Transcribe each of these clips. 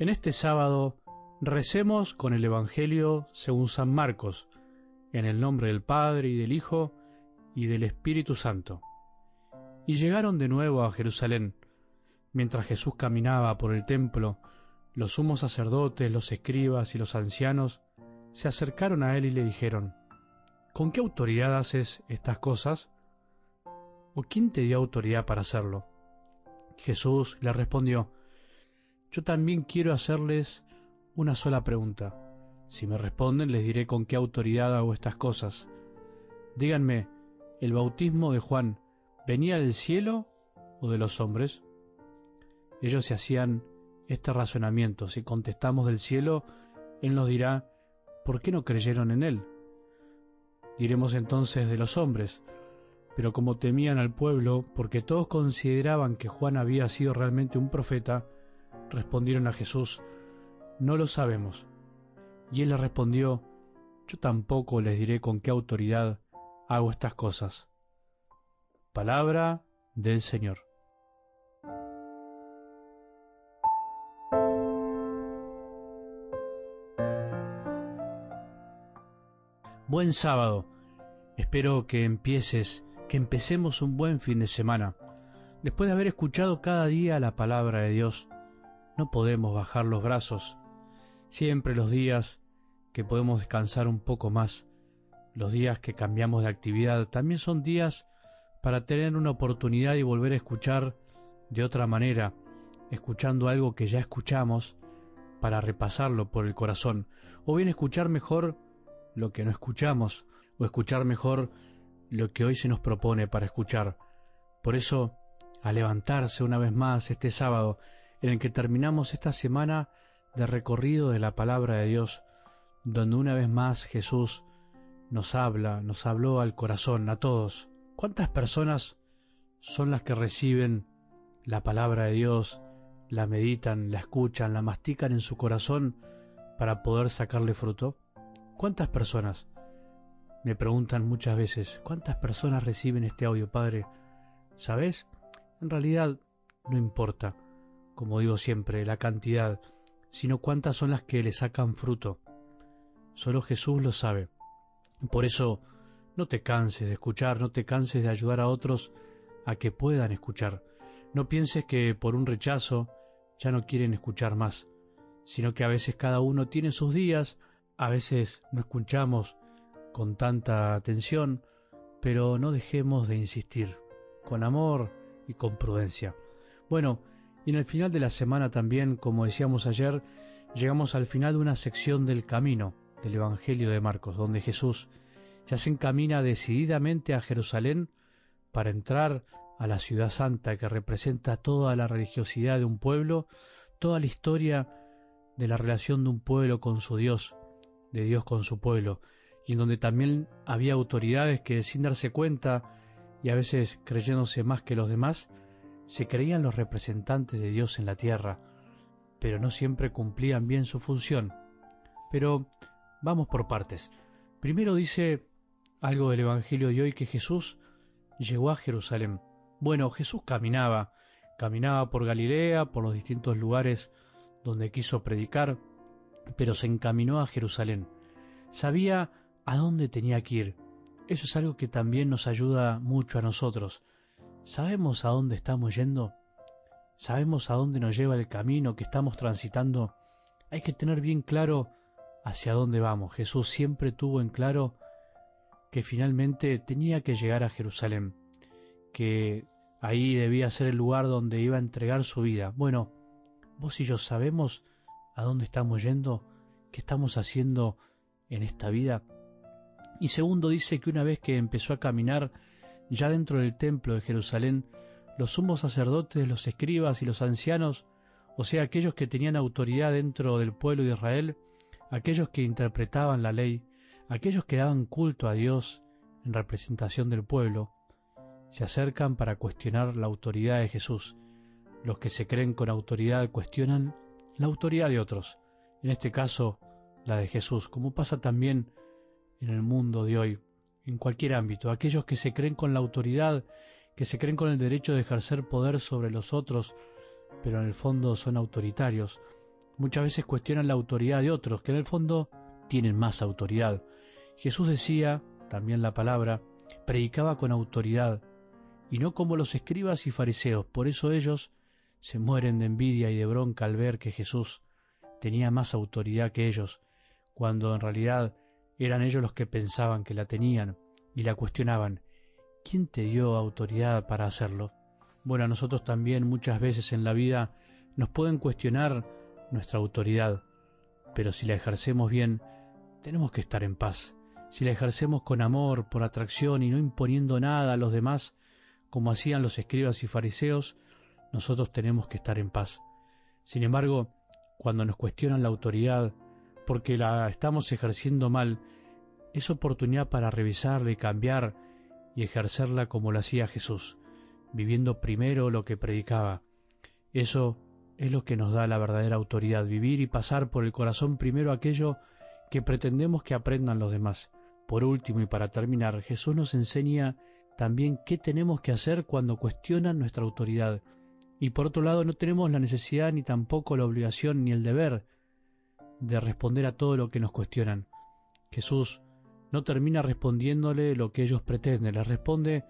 En este sábado recemos con el Evangelio según San Marcos, en el nombre del Padre y del Hijo y del Espíritu Santo. Y llegaron de nuevo a Jerusalén. Mientras Jesús caminaba por el templo, los sumos sacerdotes, los escribas y los ancianos se acercaron a él y le dijeron, ¿Con qué autoridad haces estas cosas? ¿O quién te dio autoridad para hacerlo? Jesús le respondió, Yo también quiero hacerles una sola pregunta. Si me responden, les diré con qué autoridad hago estas cosas. Díganme, ¿el bautismo de Juan venía del cielo o de los hombres? Ellos se hacían este razonamiento. Si contestamos del cielo, Él nos dirá, ¿por qué no creyeron en Él? Diremos entonces de los hombres, pero como temían al pueblo, porque todos consideraban que Juan había sido realmente un profeta, respondieron a Jesús, no lo sabemos. Y él les respondió, yo tampoco les diré con qué autoridad hago estas cosas. Palabra del Señor. Buen sábado. Espero que empieces, que empecemos un buen fin de semana. Después de haber escuchado cada día la palabra de Dios, no podemos bajar los brazos. Siempre los días que podemos descansar un poco más, los días que cambiamos de actividad, también son días para tener una oportunidad y volver a escuchar de otra manera, escuchando algo que ya escuchamos, para repasarlo por el corazón, o bien escuchar mejor lo que no escuchamos, o escuchar mejor lo que hoy se nos propone para escuchar. Por eso, a levantarse una vez más este sábado, en el que terminamos esta semana de recorrido de la palabra de Dios, donde una vez más Jesús nos habla, nos habló al corazón, a todos. ¿Cuántas personas son las que reciben la palabra de Dios, la meditan, la escuchan, la mastican en su corazón para poder sacarle fruto? ¿Cuántas personas? Me preguntan muchas veces, ¿cuántas personas reciben este audio, Padre? ¿Sabes? En realidad no importa, como digo siempre, la cantidad, sino cuántas son las que le sacan fruto. Solo Jesús lo sabe. Por eso, no te canses de escuchar, no te canses de ayudar a otros a que puedan escuchar. No pienses que por un rechazo ya no quieren escuchar más, sino que a veces cada uno tiene sus días, a veces no escuchamos con tanta atención, pero no dejemos de insistir, con amor y con prudencia. Bueno, y en el final de la semana también, como decíamos ayer, llegamos al final de una sección del camino del Evangelio de Marcos, donde Jesús ya se encamina decididamente a Jerusalén para entrar a la ciudad santa que representa toda la religiosidad de un pueblo, toda la historia de la relación de un pueblo con su Dios, de Dios con su pueblo, y en donde también había autoridades que sin darse cuenta y a veces creyéndose más que los demás, se creían los representantes de Dios en la tierra, pero no siempre cumplían bien su función. Pero vamos por partes. Primero dice algo del Evangelio de hoy que Jesús llegó a Jerusalén. Bueno, Jesús caminaba, caminaba por Galilea, por los distintos lugares donde quiso predicar, pero se encaminó a Jerusalén. Sabía a dónde tenía que ir. Eso es algo que también nos ayuda mucho a nosotros. ¿Sabemos a dónde estamos yendo? ¿Sabemos a dónde nos lleva el camino que estamos transitando? Hay que tener bien claro hacia dónde vamos. Jesús siempre tuvo en claro que finalmente tenía que llegar a Jerusalén, que ahí debía ser el lugar donde iba a entregar su vida. Bueno, vos y yo sabemos a dónde estamos yendo, qué estamos haciendo en esta vida. Y segundo dice que una vez que empezó a caminar ya dentro del templo de Jerusalén, los sumos sacerdotes, los escribas y los ancianos, o sea, aquellos que tenían autoridad dentro del pueblo de Israel, aquellos que interpretaban la ley, aquellos que daban culto a Dios en representación del pueblo, se acercan para cuestionar la autoridad de Jesús. Los que se creen con autoridad cuestionan la autoridad de otros, en este caso la de Jesús, como pasa también en el mundo de hoy en cualquier ámbito, aquellos que se creen con la autoridad, que se creen con el derecho de ejercer poder sobre los otros, pero en el fondo son autoritarios, Muchas veces cuestionan la autoridad de otros, que en el fondo tienen más autoridad. Jesús decía, también la palabra, predicaba con autoridad, y no como los escribas y fariseos. Por eso ellos se mueren de envidia y de bronca al ver que Jesús tenía más autoridad que ellos, cuando en realidad eran ellos los que pensaban que la tenían y la cuestionaban. ¿Quién te dio autoridad para hacerlo? Bueno, a nosotros también muchas veces en la vida nos pueden cuestionar nuestra autoridad, pero si la ejercemos bien, tenemos que estar en paz. Si la ejercemos con amor, por atracción y no imponiendo nada a los demás, como hacían los escribas y fariseos, nosotros tenemos que estar en paz. Sin embargo, cuando nos cuestionan la autoridad porque la estamos ejerciendo mal, es oportunidad para revisarla y cambiar y ejercerla como lo hacía Jesús, viviendo primero lo que predicaba. Eso es lo que nos da la verdadera autoridad, vivir y pasar por el corazón primero aquello que pretendemos que aprendan los demás. Por último y para terminar, Jesús nos enseña también qué tenemos que hacer cuando cuestionan nuestra autoridad. Y por otro lado, no tenemos la necesidad ni tampoco la obligación ni el deber de responder a todo lo que nos cuestionan. Jesús no termina respondiéndole lo que ellos pretenden, les responde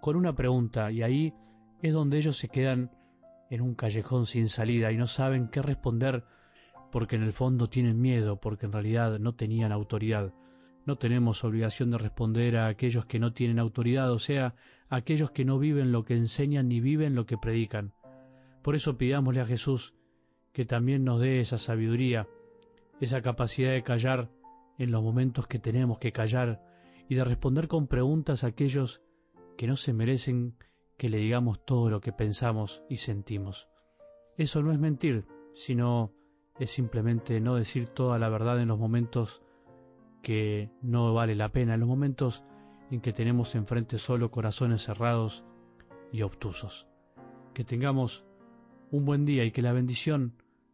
con una pregunta y ahí es donde ellos se quedan en un callejón sin salida y no saben qué responder porque en el fondo tienen miedo, porque en realidad no tenían autoridad. No tenemos obligación de responder a aquellos que no tienen autoridad, o sea, a aquellos que no viven lo que enseñan ni viven lo que predican. Por eso pidámosle a Jesús que también nos dé esa sabiduría, esa capacidad de callar en los momentos que tenemos que callar y de responder con preguntas a aquellos que no se merecen que le digamos todo lo que pensamos y sentimos. Eso no es mentir, sino es simplemente no decir toda la verdad en los momentos que no vale la pena, en los momentos en que tenemos enfrente solo corazones cerrados y obtusos. Que tengamos un buen día y que la bendición